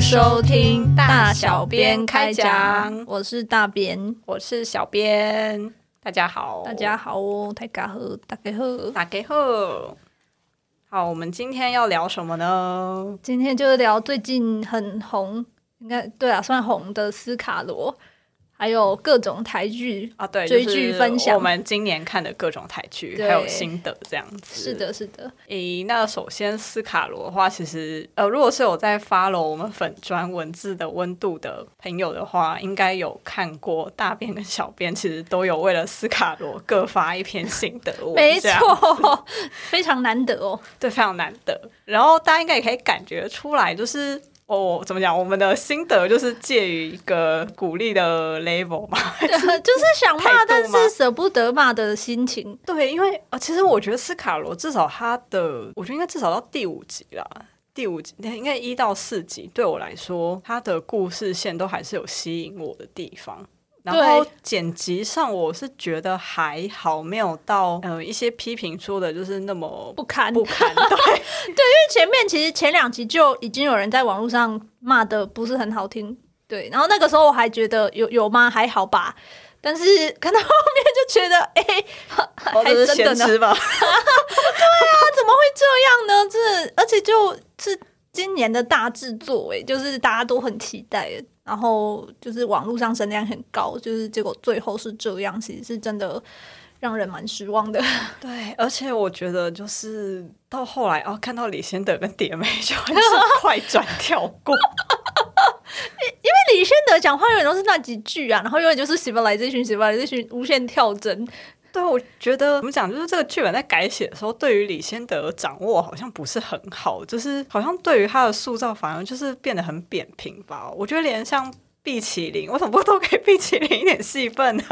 迎收听大小编开讲，我是大编，我是小编，大家好，大家好哦，大家好，大家好，大家好。好，我们今天要聊什么呢？今天就聊最近很红，应该对啊，算红的斯卡罗。还有各种台剧啊，对，追剧分享我们今年看的各种台剧，还有心得这样子。是的，是的。诶，那首先斯卡罗的话，其实呃，如果是有在 follow 我们粉砖文字的温度的朋友的话，应该有看过大便跟小编，其实都有为了斯卡罗各发一篇心得。没错，非常难得哦。对，非常难得。然后大家应该也可以感觉出来，就是。哦，怎么讲？我们的心得就是介于一个鼓励的 level 嘛，就是想骂但是舍不得骂的心情。对，因为呃，其实我觉得斯卡罗至少他的，我觉得应该至少到第五集啦，第五集应该一到四集，对我来说，他的故事线都还是有吸引我的地方。然后剪辑上，我是觉得还好，没有到呃一些批评说的就是那么不堪不堪。对对，因为前面其实前两集就已经有人在网络上骂的不是很好听。对，然后那个时候我还觉得有有吗？还好吧。但是看到后面就觉得，哎，还真的呢。对啊，怎么会这样呢？这而且就是今年的大制作，哎，就是大家都很期待。然后就是网络上声量很高，就是结果最后是这样，其实是真的让人蛮失望的。对，而且我觉得就是到后来哦，看到李先德跟蝶妹就很是 快转跳过，因为李先德讲话永远都是那几句啊，然后永远就是 civilization civilization 无限跳针。对，我觉得怎么讲，就是这个剧本在改写的时候，对于李先德掌握好像不是很好，就是好像对于他的塑造反而就是变得很扁平吧。我觉得连像毕麒麟，我怎么不都给 毕麒麟一点戏份呢？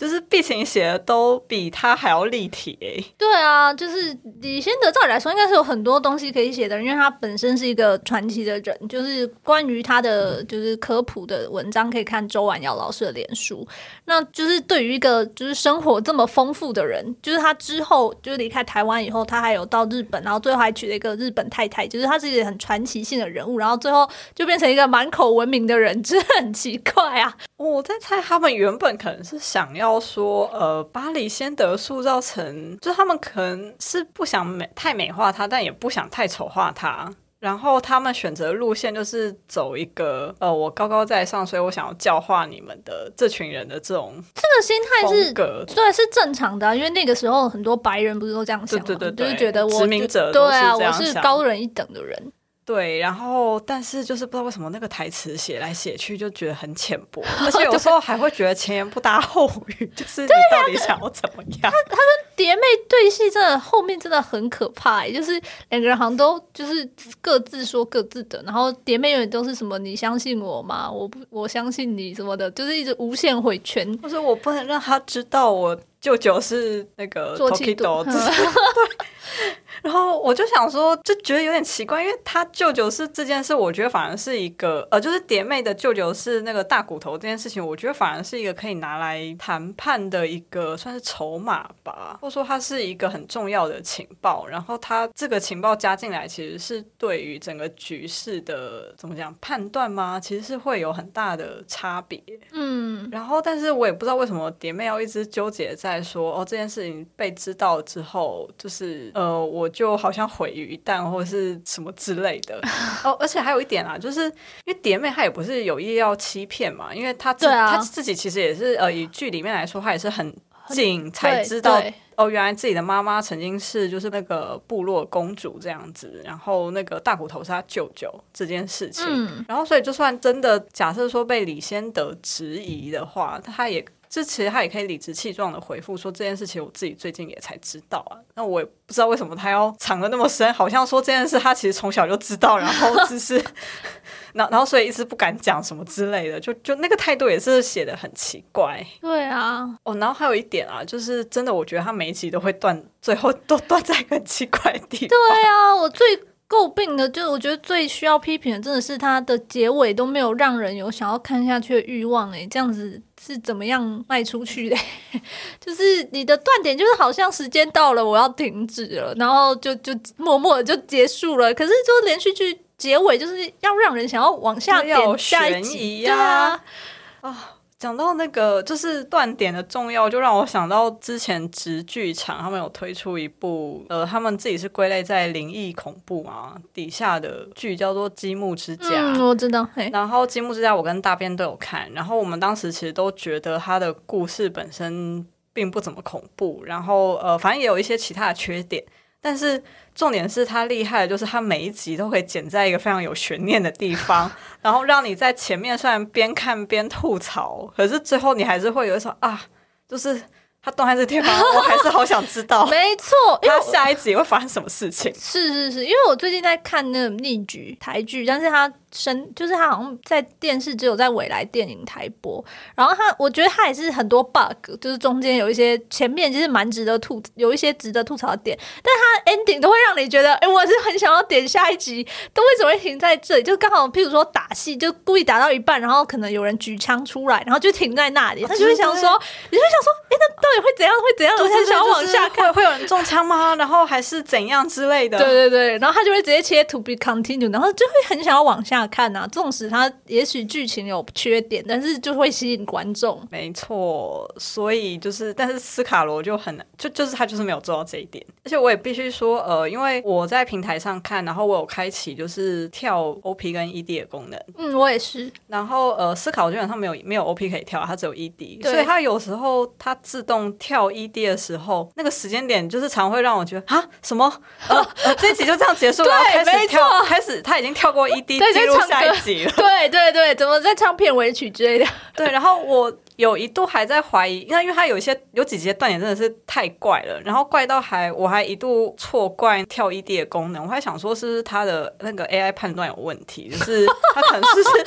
就是毕晴写的都比他还要立体诶。对啊，就是李先德，照理来说应该是有很多东西可以写的，因为他本身是一个传奇的人。就是关于他的就是科普的文章，可以看周婉瑶老师的脸书。那就是对于一个就是生活这么丰富的人，就是他之后就是离开台湾以后，他还有到日本，然后最后还娶了一个日本太太，就是他是一个很传奇性的人物。然后最后就变成一个满口文明的人，真的很奇怪啊！我在猜他们原本可能是想要。说呃，巴黎先德塑造成，就他们可能是不想美太美化他，但也不想太丑化他。然后他们选择路线就是走一个呃，我高高在上，所以我想要教化你们的这群人的这种这个心态是对是正常的，因为那个时候很多白人不是都这样想吗？对对对，就是觉得我殖民者对啊，我是高人一等的人。对，然后但是就是不知道为什么那个台词写来写去就觉得很浅薄，而且有时候还会觉得前言不搭后语，就是你到底想要怎么样？他他跟蝶妹对戏真的后面真的很可怕，就是两个人好像都就是各自说各自的，然后蝶妹永远都是什么你相信我吗？我不我相信你什么的，就是一直无限回圈，或者我不能让他知道我舅舅是那个做气度。然后我就想说，就觉得有点奇怪，因为他舅舅是这件事，我觉得反而是一个呃，就是蝶妹的舅舅是那个大骨头这件事情，我觉得反而是一个可以拿来谈判的一个算是筹码吧，或者说它是一个很重要的情报。然后他这个情报加进来，其实是对于整个局势的怎么讲判断吗？其实是会有很大的差别。嗯，然后但是我也不知道为什么蝶妹要一直纠结在说，哦，这件事情被知道之后，就是呃我。就好像毁于一旦或者是什么之类的哦，而且还有一点啊，就是因为蝶妹她也不是有意要欺骗嘛，因为她自她自己其实也是呃，以剧里面来说，她也是很近才知道哦，原来自己的妈妈曾经是就是那个部落公主这样子，然后那个大骨头是她舅舅这件事情，然后所以就算真的假设说被李先德质疑的话，他也。这其实他也可以理直气壮的回复说这件事情我自己最近也才知道啊，那我也不知道为什么他要藏的那么深，好像说这件事他其实从小就知道，然后只是，然然后所以一直不敢讲什么之类的，就就那个态度也是写的很奇怪。对啊，哦，然后还有一点啊，就是真的我觉得他每一集都会断，最后都断在一个奇怪的地方。对啊，我最。诟病的，就是我觉得最需要批评的，真的是它的结尾都没有让人有想要看下去的欲望。诶，这样子是怎么样卖出去的？就是你的断点，就是好像时间到了，我要停止了，然后就就默默的就结束了。可是，就连续剧结尾就是要让人想要往下要有点下一集，疑对啊啊，讲到那个就是断点的重要，就让我想到之前直剧场他们有推出一部，呃，他们自己是归类在灵异恐怖嘛底下的剧，叫做《积木之家》。嗯，我知道，嘿，然后《积木之家》我跟大边都有看，然后我们当时其实都觉得它的故事本身并不怎么恐怖，然后呃，反正也有一些其他的缺点，但是重点是它厉害的就是它每一集都可以剪在一个非常有悬念的地方，然后让你在前面虽然边看边吐槽，可是最后你还是会有一种啊，就是它动在这地方，我还是好想知道没错，因为它下一集会发生什么事情。是是是，因为我最近在看那个逆局台剧，但是它生就是他好像在电视只有在未来电影台播，然后他我觉得他也是很多 bug，就是中间有一些前面其实蛮值得吐，有一些值得吐槽的点，但他 ending 都会让你觉得，哎、我是很想要点下一集，都为什么会停在这里？就刚好譬如说打戏，就故意打到一半，然后可能有人举枪出来，然后就停在那里，他就会想说，你就会想说，哎、那到底会怎样？会怎样？我就是想要往下看。会会有人中枪吗？然后还是怎样之类的？对对对，然后他就会直接切 to be continue，然后就会很想要往下看啊。纵使他也许剧情有缺点，但是就会吸引观众。没错，所以就是，但是斯卡罗就很难，就就是他就是没有做到这一点。而且我也必须说，呃，因为我在平台上看，然后我有开启就是跳 OP 跟 ED 的功能，嗯，我也是。然后呃，斯卡罗基本上没有没有 OP 可以跳，它只有 ED，所以它有时候它自动跳 ED 的时候，那个时间点就是常会让我觉得啊什么呃呃这一集就这样结束，对 然后开没始跳错开始他已经跳过 ED 对进下一集了。对对对，怎么在唱片尾曲之类的？对，然后我有一度还在怀疑，因为因为它有一些有几集的断点真的是太怪了，然后怪到还我还一度错怪跳 ED 的功能，我还想说是不是它的那个 AI 判断有问题，就是它可能是不是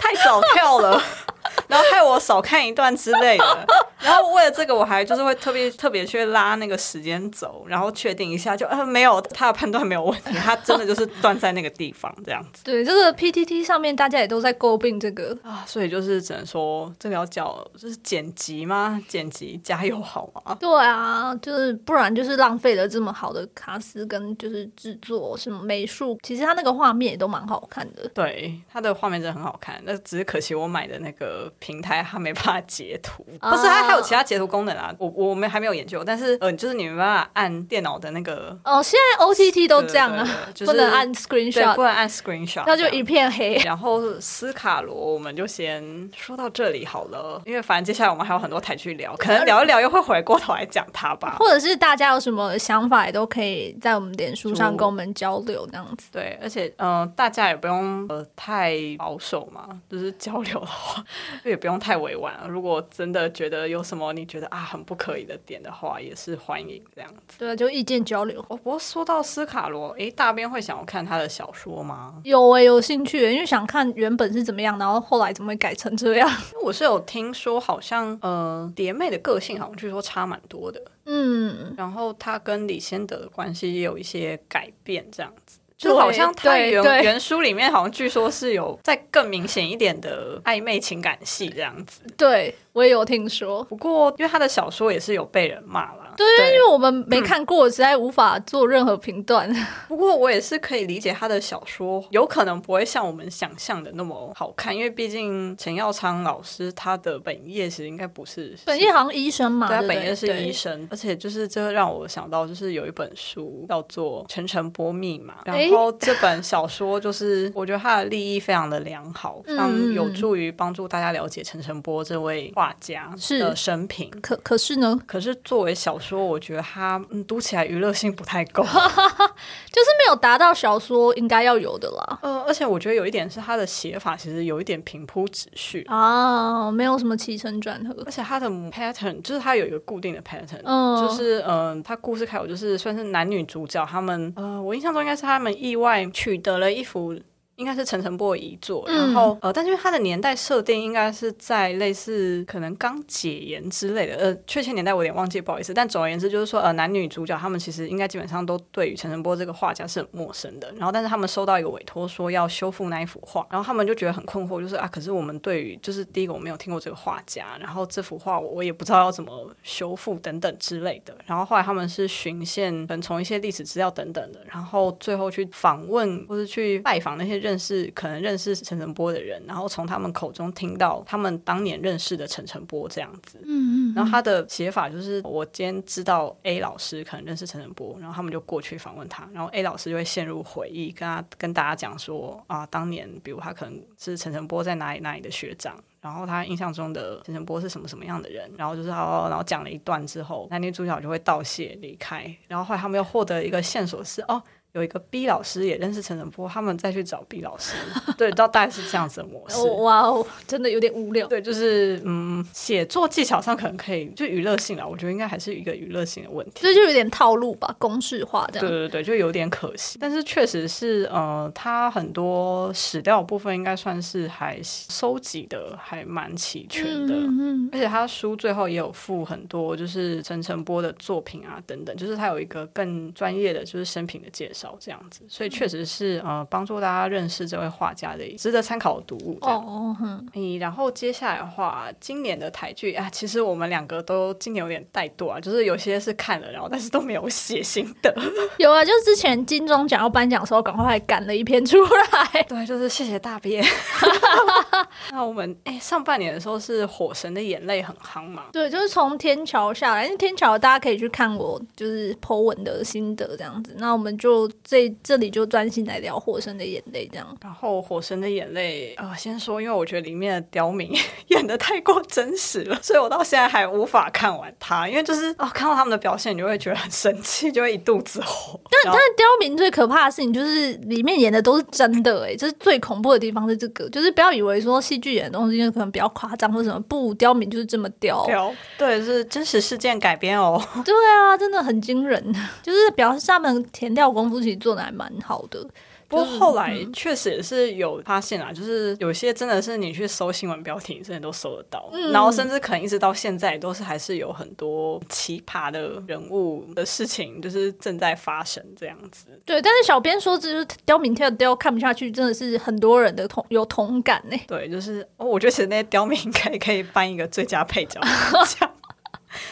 太早跳了。然后害我少看一段之类的，然后为了这个，我还就是会特别特别去拉那个时间轴，然后确定一下就，呃没有，他的判断没有问题，他真的就是断在那个地方这样子对，这个 PTT 上面大家也都在诟病这个。啊，所以就是只能说这个要叫就是剪辑吗？剪辑加油好吗？对啊，就是不然就是浪费了这么好的卡斯跟就是制作什么美术，其实他那个画面也都蛮好看的。对，他的画面真的很好看，那只是可惜我买的那个平台它没办法截图，啊不是它还有其他截图功能啊，我我们还没有研究，但是呃，就是你没办法按电脑的那个哦，现在 OTT 都这样啊，就是不能按，screenshot，不能按 screenshot，那就一片黑。然后斯卡罗，我们就先说到这里好了，因为反正接下来我们还有很多台去聊，可能聊一聊又会回过头来讲它吧。或者是大家有什么想法，也都可以在我们脸书上跟我们交流，这样子。对，而且嗯、呃大家也不用呃太保守嘛，就是交流的话，也不用太委婉了。如果真的觉得有什么你觉得啊很不可以的点的话，也是欢迎这样子。对，就意见交流。哦，不过说到斯卡罗，诶，大边会想要看他的小说吗？有诶、有兴趣、因为想看原本是怎么样，然后后来怎么会改成这样。我是有听说，好像呃蝶妹的个性好像据说差蛮多的，嗯，然后她跟李先德的关系也有一些改变，这样子。对就好像他原原书里面好像据说是有在更明显一点的暧昧情感戏这样子。对我也有听说。不过因为他的小说也是有被人骂啦，对，因为我们没看过，实在无法做任何评断。不过我也是可以理解他的小说有可能不会像我们想象的那么好看，因为毕竟陈耀昌老师他的本业其实应该不是本业好像医生嘛，对他本业是医生，而且就是这让我想到，就是有一本书叫做《陈晨波密码》，然后这本小说就是我觉得它的立意非常的良好，非常嗯有助于帮助大家了解陈晨波这位画家是。的生平。可可是呢，可是作为小说，我觉得它嗯读起来娱乐性不太够。就是没有达到小说应该要有的啦。呃，而且我觉得有一点是它的写法其实有一点平铺直叙，啊，没有什么起承转合。而且它的 pattern 就是它有一个固定的 pattern，、嗯，就是嗯、呃，他故事开头就是算是男女主角他们呃，我印象中应该是他们意外取得了一幅应该是陈澄波的遗作。然后呃，但是因为它的年代设定应该是在类似可能刚解严之类的，呃，确切年代我有点忘记，不好意思。但总而言之，就是说呃，男女主角他们其实应该基本上都对于陈澄波这个画家是很陌生的。然后，但是他们收到一个委托，说要修复那一幅画，然后他们就觉得很困惑，就是啊，可是我们对于就是第一个我没有听过这个画家，然后这幅画我也不知道要怎么修复等等之类的。然后后来他们是循线，可能从一些历史资料等等的，然后最后去访问或是去拜访那些认识可能认识陈晨波的人，然后从他们口中听到他们当年认识的陈晨波这样子。嗯嗯。然后他的写法就是，我今天知道 A 老师可能认识陈晨波，然后他们就过去访问他，然后 A 老师就会陷入回忆，跟他跟大家讲说啊，当年比如他可能是陈晨波在哪里哪里的学长。然后他印象中的陈晨波是什么什么样的人？然后就是哦，然后讲了一段之后，男女主角就会道谢离开。然后后来他们又获得一个线索是哦。有一个 B 老师也认识陈晨波，他们再去找 B 老师，对，到大概是这样子的模式。哇哦，真的有点无聊。对，就是嗯，写作技巧上可能可以就娱乐性啦，我觉得应该还是一个娱乐性的问题。这就有点套路吧，公式化这样。对对对，就有点可惜。但是确实是呃，他很多史料部分应该算是还收集的还蛮齐全的。嗯嗯。而且他书最后也有附很多就是陈晨波的作品啊等等，就是他有一个更专业的就是生平的介绍。这样子，所以确实是呃，帮助大家认识这位画家的值得参考的读物。哦，嗯，然后接下来的话，今年的台剧啊，其实我们两个都今年有点怠惰啊，就是有些是看了，然后但是都没有写心得。有啊，就是之前金钟奖要颁奖的时候，赶快赶了一篇出来。对，就是谢谢大鳖。那我们哎，上半年的时候是《火神的眼泪》很夯嘛？对，就是从天桥下来，因为天桥大家可以去看我就是 Po 文的心得这样子。那我们就。这这里就专心来聊《火神的眼泪》这样。然后《火神的眼泪》啊，先说，因为我觉得里面的刁民 演的太过真实了，所以我到现在还无法看完它。因为就是哦，看到他们的表现，你就会觉得很生气，就会一肚子火。但但是刁民最可怕的事情就是里面演的都是真的，哎，就是最恐怖的地方是这个，就是不要以为说戏剧演的东西可能比较夸张或什么，不，刁民就是这么刁。刁，对，是真实事件改编哦。对啊，真的很惊人，就是表示他们填调功夫其实做的还蛮好的。不过后来确实也是有发现啊，就是有些真的是你去搜新闻标题，真的都搜得到，嗯然后甚至可能一直到现在都是还是有很多奇葩的人物的事情，就是正在发生这样子。对，但是小编说，就是刁民跳刁看不下去，真的是很多人的同有同感呢。对，就是哦我觉得其实那些刁民应该可以颁一个最佳配角奖。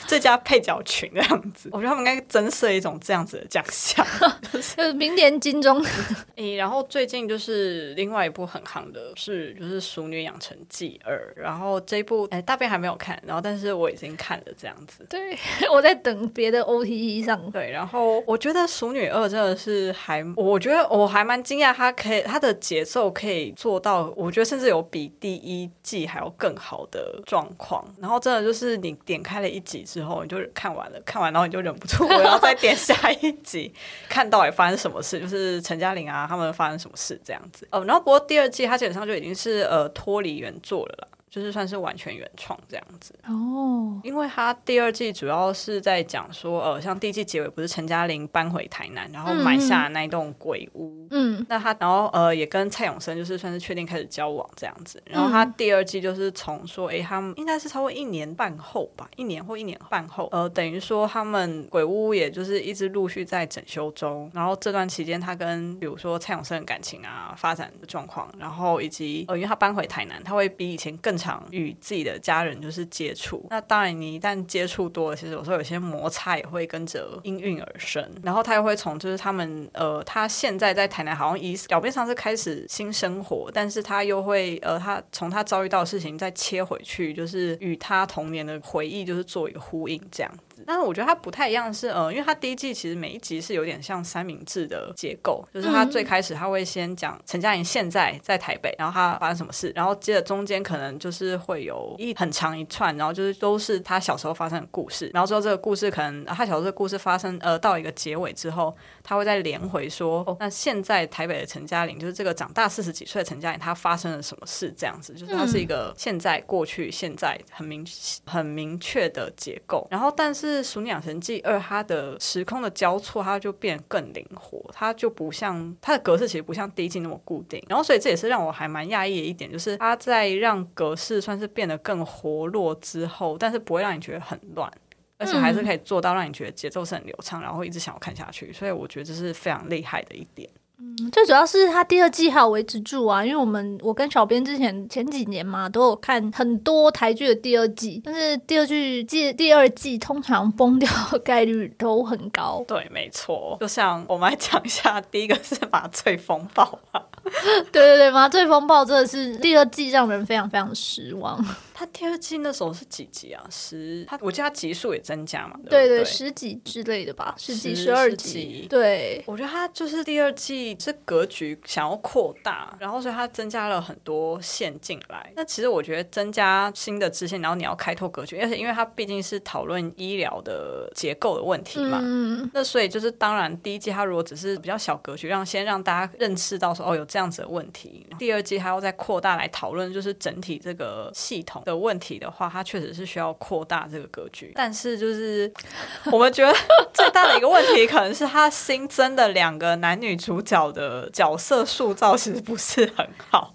最佳配角群这样子，我觉得他们应该增设一种这样子的奖项，就是明年金钟。诶，然后最近就是另外一部很夯的是，就是《熟女养成记二》，然后这一部诶大便还没有看，然后但是我已经看了这样子。对，我在等别的 OTE 上。对，然后我觉得《熟女二》真的是还，我觉得我还蛮惊讶，它可以它的节奏可以做到，我觉得甚至有比第一季还要更好的状况。然后真的就是你点开了一集。之后你就看完了，看完然后你就忍不住我要再点下一集，看到底发生什么事，就是陈嘉玲啊他们发生什么事这样子。哦，然后不过第二季它基本上就已经是呃脱离原作了啦。就是算是完全原创这样子。哦，因为他第二季主要是在讲说，呃，像第一季结尾不是陈嘉玲搬回台南，然后买下那一栋鬼屋，嗯，那他然后呃也跟蔡永生就是算是确定开始交往这样子，然后他第二季就是从说，哎，他们应该是超过一年半后吧，一年或一年半后，呃，等于说他们鬼屋也就是一直陆续在整修中，然后这段期间他跟比如说蔡永生的感情啊发展的状况，然后以及呃，因为他搬回台南，他会比以前更长。常与自己的家人就是接触，那当然你一旦接触多了，其实有时候有些摩擦也会跟着应运而生。然后他又会从就是他们呃，他现在在台南好像以表面上是开始新生活，但是他又会呃，他从他遭遇到的事情再切回去，就是与他童年的回忆就是做一个呼应这样。但是我觉得它不太一样，是呃，因为它第一季其实每一集是有点像三明治的结构，就是它最开始他会先讲陈嘉莹现在在台北，然后他发生什么事，然后接着中间可能就是会有一很长一串，然后就是都是他小时候发生的故事，然后之后这个故事可能他小时候的故事发生呃到一个结尾之后，他会再连回说，哦，那现在台北的陈嘉玲就是这个长大四十几岁的陈嘉玲，她发生了什么事这样子，就是它是一个现在过去现在很明很明确的结构，然后但是。是《鼠女养成记二》，它的时空的交错，它就变得更灵活，它就不像它的格式其实不像第一季那么固定。然后，所以这也是让我还蛮讶异的一点，就是它在让格式算是变得更活络之后，但是不会让你觉得很乱。而且还是可以做到让你觉得节奏是很流畅，然后一直想要看下去，所以我觉得这是非常厉害的一点。嗯最主要是他第二季还有维持住啊，因为我们我跟小编之前前几年嘛都有看很多台剧的第二季，但是第二季季第二季通常崩掉的概率都很高。对，没错。就像我们来讲一下，第一个是麻醉风暴嘛。对对对，麻醉风暴真的是第二季让人非常非常失望。他第二季那时候是几集啊？十，他我记得他集数也增加嘛。对对，十几之类的吧，十几、十二集。对，我觉得他就是第二季是格局想要扩大，然后所以他增加了很多线进来。那其实我觉得增加新的支线，然后你要开拓格局，而且因为它毕竟是讨论医疗的结构的问题嘛。嗯。那所以就是当然，第一季它如果只是比较小格局，让先让大家认识到说哦有这样子的问题，第二季还要再扩大来讨论，就是整体这个系统。的问题的话，它确实是需要扩大这个格局，但是就是我们觉得 最大的一个问题，可能是它新增的两个男女主角的角色塑造其实不是很好。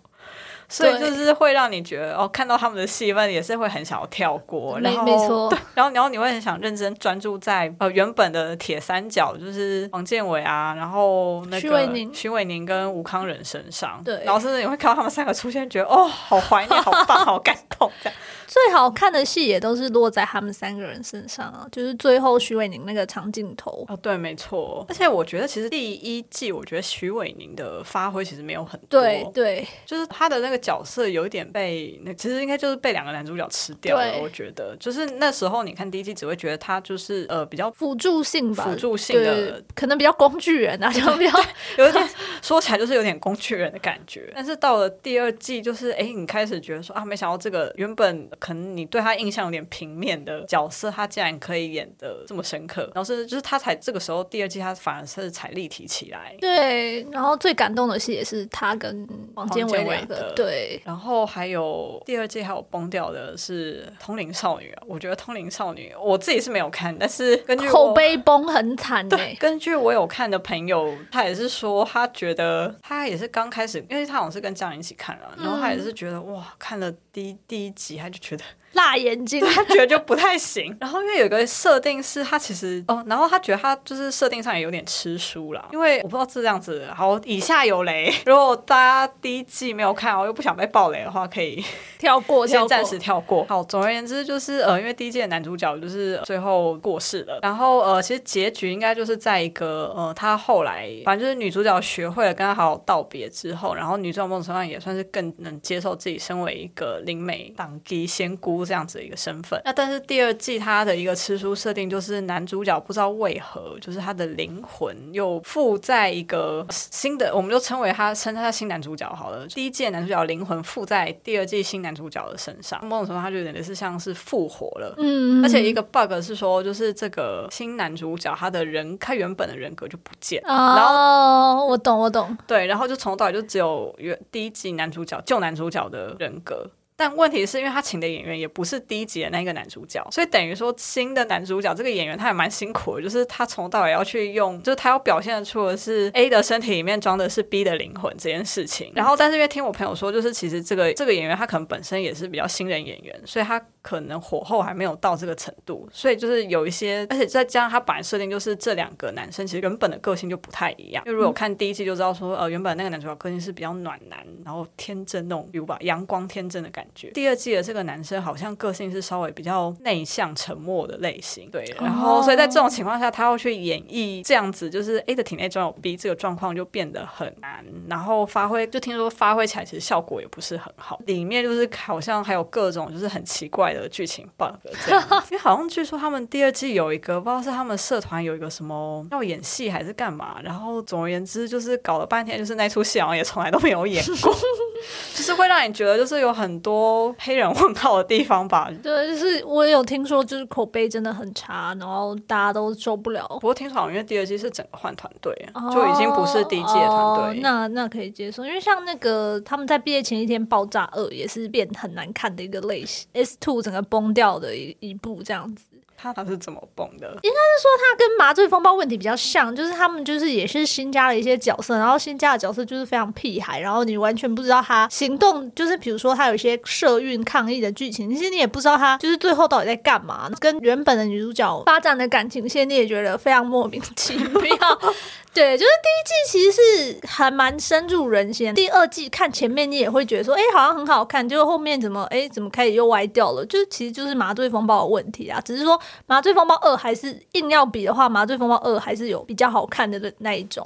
所以就是会让你觉得哦，看到他们的戏份也是会很想要跳过，然后没错，然后然后你会很想认真专注在呃原本的铁三角，就是王建伟啊，然后那个徐伟宁、徐伟宁跟吴康仁身上，对，然后甚至你会看到他们三个出现，觉得哦，好怀念，好棒，好感动这样。最好看的戏也都是落在他们三个人身上啊，就是最后徐伟宁那个长镜头。哦，对，没错。而且我觉得其实第一季，我觉得徐伟宁的发挥其实没有很多，对对，就是他的那个角色有一点被那其实应该就是被两个男主角吃掉了。我觉得就是那时候你看第一季只会觉得他就是呃比较辅助性吧，辅助性的可能比较工具人啊，就比较 有一点说起来就是有点工具人的感觉。但是到了第二季，就是哎，你开始觉得说啊，没想到这个原本。可能你对他印象有点平面的角色，他竟然可以演的这么深刻，然后是就是他才这个时候第二季他反而是才立体起来。对，然后最感动的戏也是他跟王建伟两个。对，然后还有第二季还有崩掉的是《通灵少女》啊，我觉得《通灵少女》我自己是没有看，但是根据口碑崩很惨。对，根据我有看的朋友，他也是说他觉得他也是刚开始，因为他好像是跟家人一起看了，然后他也是觉得哇，看了第一第一集他就。觉得辣眼睛，他觉得就不太行。然后因为有个设定是他其实哦，然后他觉得他就是设定上也有点吃书了。因为我不知道是这样子。好，以下有雷，如果大家第一季没有看，我又不想被爆雷的话，可以 跳过，先暂时跳过。好，总而言之就是呃，因为第一季的男主角就是最后过世了。然后呃，其实结局应该就是在一个呃，他后来反正就是女主角学会了跟他好好道别之后，然后女主角梦成上也算是更能接受自己身为一个灵媒党基仙姑这样子的一个身份，那但是第二季它的一个吃书设定就是男主角不知道为何，就是他的灵魂又附在一个新的，我们就称为他称他新男主角好了。第一季男主角灵魂附在第二季新男主角的身上，某种程度他就有点是像是复活了。嗯，而且一个 bug 是说，就是这个新男主角他的人，他原本的人格就不见。哦，我懂，我懂。对，然后就从头到尾就只有原第一季男主角旧男主角的人格。但问题是因为他请的演员也不是第一集的那个男主角，所以等于说新的男主角这个演员他也蛮辛苦的，就是他从头到尾要去用，就是他要表现出的是 A 的身体里面装的是 B 的灵魂这件事情。然后，但是因为听我朋友说，就是其实这个这个演员他可能本身也是比较新人演员，所以他可能火候还没有到这个程度，所以就是有一些，而且再加上他本来设定就是这两个男生其实原本的个性就不太一样。因为如果看第一季就知道说，呃，原本那个男主角个性是比较暖男，然后天真那种，比如吧阳光天真的感觉。第二季的这个男生好像个性是稍微比较内向、沉默的类型，对。然后，所以在这种情况下，他要去演绎这样子，就是 A 的体内装有 B 这个状况就变得很难。然后发挥，就听说发挥起来其实效果也不是很好。里面就是好像还有各种就是很奇怪的剧情 bug 这样。因为好像据说他们第二季有一个不知道是他们社团有一个什么要演戏还是干嘛，然后总而言之就是搞了半天，就是那出戏好像也从来都没有演过。就是会让你觉得，就是有很多黑人问号的地方吧。对，就是我有听说，就是口碑真的很差，然后大家都受不了。不过听说，因为第二季是整个换团队，就已经不是第一季的团队。那那可以接受，因为像那个他们在毕业前一天爆炸二，也是变很难看的一个类型。S Two 整个崩掉的一一步这样子。他他是怎么崩的？应该是说他跟麻醉风暴问题比较像，就是他们就是也是新加了一些角色，然后新加的角色就是非常屁孩，然后你完全不知道他行动，就是比如说他有一些社运抗议的剧情，其实你也不知道他就是最后到底在干嘛，跟原本的女主角发展的感情线，你也觉得非常莫名其妙。对，就是第一季其实是还蛮深入人心，第二季看前面你也会觉得说，哎，好像很好看，结果后面怎么，哎，怎么开始又歪掉了？就是其实就是麻醉风暴的问题啊，只是说麻醉风暴二还是硬要比的话，麻醉风暴二还是有比较好看的那一种。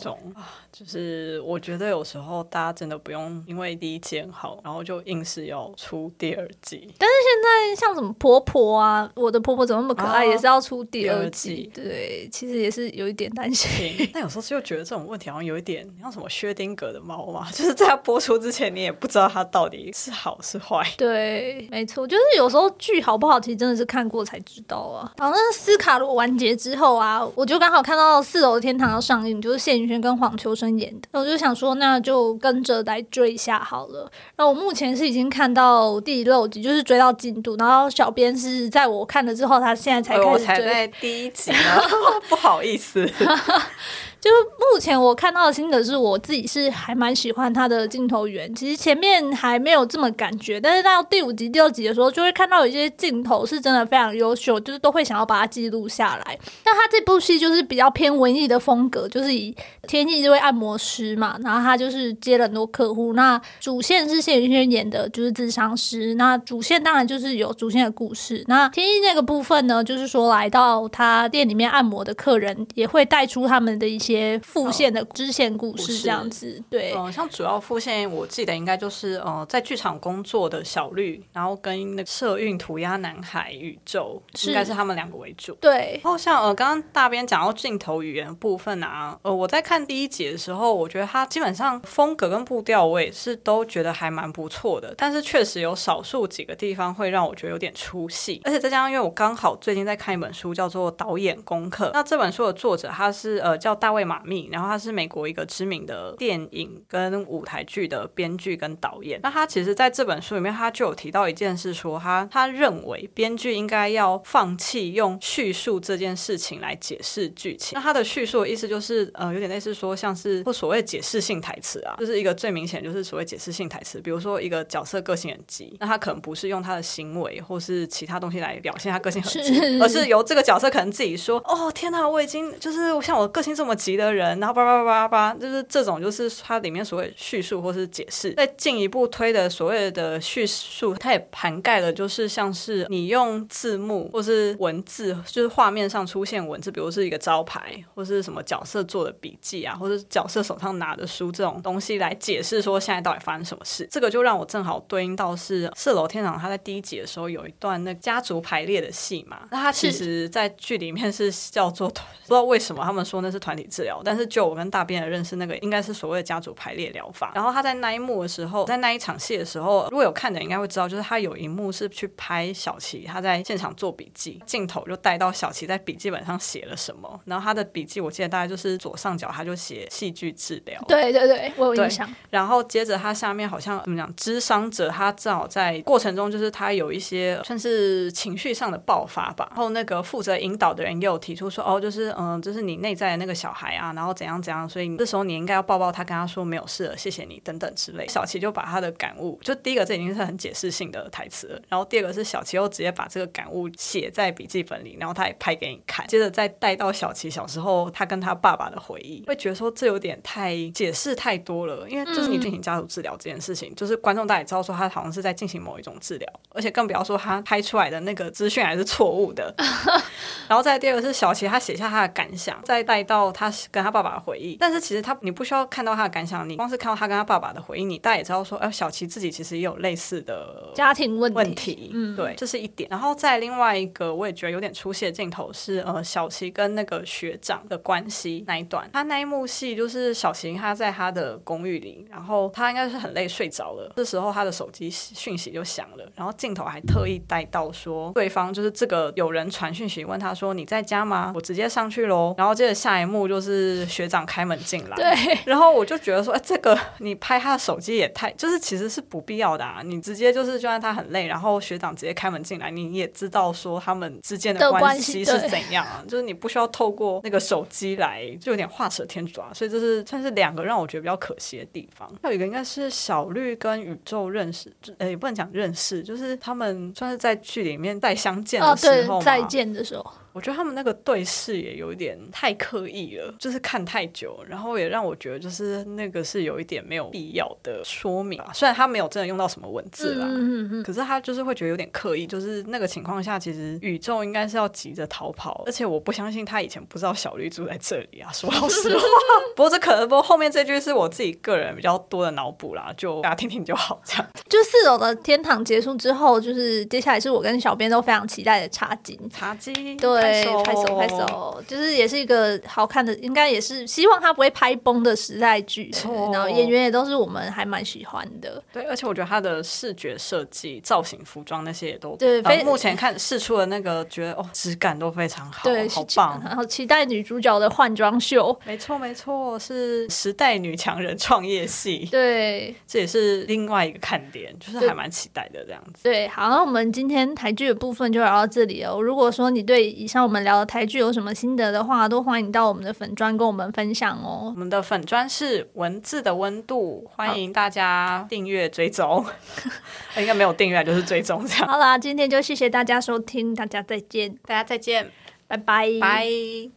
就是我觉得有时候大家真的不用因为第一季好，然后就硬是要出第二季。但是现在像什么婆婆啊，我的婆婆怎么那么可爱，也是要出第二季。对，其实也是有一点担心。但有时候就觉得这种问题好像有一点像什么薛丁格的猫嘛，就是在它播出之前，你也不知道它到底是好是坏。对，没错，就是有时候剧好不好，其实真的是看过才知道啊。好，那斯卡罗完结之后啊，我就刚好看到《四楼的天堂》要上映，就是谢云轩跟黄秋生。演的，我就想说，那就跟着来追一下好了。那我目前是已经看到第六集，就是追到进度。然后小编是在我看了之后，他现在才开始追。我才在第一集呢，不好意思。就目前我看到的心得是，我自己是还蛮喜欢他的镜头源。其实前面还没有这么感觉，但是到第五集、第六集的时候，就会看到有一些镜头是真的非常优秀，就是都会想要把它记录下来。那他这部戏就是比较偏文艺的风格，就是以天意这位按摩师嘛，然后他就是接了很多客户。那主线是谢云轩演的，就是智商师。那主线当然就是有主线的故事。那天意那个部分呢，就是说来到他店里面按摩的客人，也会带出他们的一些。些副线的支线故事这样子，对，嗯，像主要副线，我记得应该就是呃，在剧场工作的小绿，然后跟那个社运涂鸦男孩宇宙，应该是他们两个为主。对，然后像呃，刚刚大边讲到镜头语言部分啊，呃，我在看第一集的时候，我觉得他基本上风格跟步调，我也是都觉得还蛮不错的，但是确实有少数几个地方会让我觉得有点出戏，而且再加上因为我刚好最近在看一本书，叫做《导演功课》，那这本书的作者他是呃叫大卫。马密，然后他是美国一个知名的电影跟舞台剧的编剧跟导演。那他其实在这本书里面，他就有提到一件事，说他他认为编剧应该要放弃用叙述这件事情来解释剧情。那他的叙述的意思就是，呃，有点类似说像是或所谓解释性台词啊，就是一个最明显就是所谓解释性台词。比如说一个角色个性很急，那他可能不是用他的行为或是其他东西来表现他个性很急，而是由这个角色可能自己说：“哦，天哪，我已经就是像我个性这么急。”的人，然后叭叭叭叭叭，就是这种，就是它里面所谓叙述或是解释。再进一步推的所谓的叙述，它也涵盖了，就是像是你用字幕或是文字，就是画面上出现文字，比如是一个招牌，或是什么角色做的笔记啊，或者角色手上拿的书这种东西来解释说现在到底发生什么事。这个就让我正好对应到是四楼天堂，他在第一集的时候有一段那家族排列的戏嘛。那他其实在剧里面是叫做不知道为什么他们说那是团体治疗。但是就我跟大便的认识，那个应该是所谓的家族排列疗法。然后他在那一幕的时候，在那一场戏的时候，如果有看的应该会知道，就是他有一幕是去拍小琪，他在现场做笔记，镜头就带到小琪在笔记本上写了什么。然后他的笔记我记得大概就是左上角他就写戏剧治疗。对对对，我有印象。然后接着他下面好像怎么讲，智商者他正好在过程中就是他有一些算是情绪上的爆发吧。然后那个负责引导的人也有提出说，哦，就是嗯，就是你内在的那个小孩。啊，然后怎样怎样，所以这时候你应该要抱抱他，跟他说没有事了，谢谢你等等之类。小琪就把他的感悟，就第一个这已经是很解释性的台词了，然后第二个是小琪又直接把这个感悟写在笔记本里，然后他也拍给你看，接着再带到小琪小时候他跟他爸爸的回忆，会觉得说这有点太解释太多了，因为这是你进行家族治疗这件事情，就是观众大家也知道说他好像是在进行某一种治疗，而且更不要说他拍出来的那个资讯还是错误的。然后再第二个是小琪他写下他的感想，再带到他。跟他爸爸的回忆，但是其实他你不需要看到他的感想，你光是看到他跟他爸爸的回忆，你大概也知道说，哎，小琪自己其实也有类似的家庭问问题，嗯，对，这是一点。然后在另外一个，我也觉得有点出戏的镜头是，呃，小琪跟那个学长的关系那一段，他那一幕戏就是小琪他在他的公寓里，然后他应该是很累睡着了，这时候他的手机讯息就响了，然后镜头还特意带到说，对方就是这个有人传讯息问他说你在家吗？我直接上去喽，然后接着下一幕就是。就是学长开门进来，对，然后我就觉得说，哎，这个你拍他的手机也太，就是其实是不必要的啊。你直接就是，就算他很累，然后学长直接开门进来，你也知道说他们之间的关系是怎样啊。就是你不需要透过那个手机来，就有点画蛇添足啊。所以这是算是两个让我觉得比较可惜的地方。还有一个应该是小绿跟宇宙认识，呃，也不能讲认识，就是他们算是在剧里面再相见的时候再见的时候。我觉得他们那个对视也有一点太刻意了，就是看太久，然后也让我觉得就是那个是有一点没有必要的说明。虽然他没有真的用到什么文字啦，嗯可是他就是会觉得有点刻意。就是那个情况下，其实宇宙应该是要急着逃跑，而且我不相信他以前不知道小绿住在这里啊。说老实话，不过这可能不过后面这句是我自己个人比较多的脑补啦，就大家听听就好。这样，就四楼的天堂结束之后，就是接下来是我跟小编都非常期待的茶金。茶金，对。拍手拍手，就是也是一个好看的，应该也是希望它不会拍崩的时代剧。然后演员也都是我们还蛮喜欢的。对，而且我觉得它的视觉设计、造型、服装那些也都对。目前看试出的那个，觉得哦，质感都非常好，对，好棒。然后期待女主角的换装秀。没错没错，是时代女强人创业戏。对，这也是另外一个看点，就是还蛮期待的这样子。对，好，那我们今天台剧的部分就聊到这里哦。如果说你对以上我们聊。台剧有什么心得的话，都欢迎到我们的粉砖跟我们分享哦。我们的粉砖是文字的温度，欢迎大家订阅追踪。应该没有订阅，就是追踪这样。好啦，今天就谢谢大家收听，大家再见，大家再见，拜拜，拜。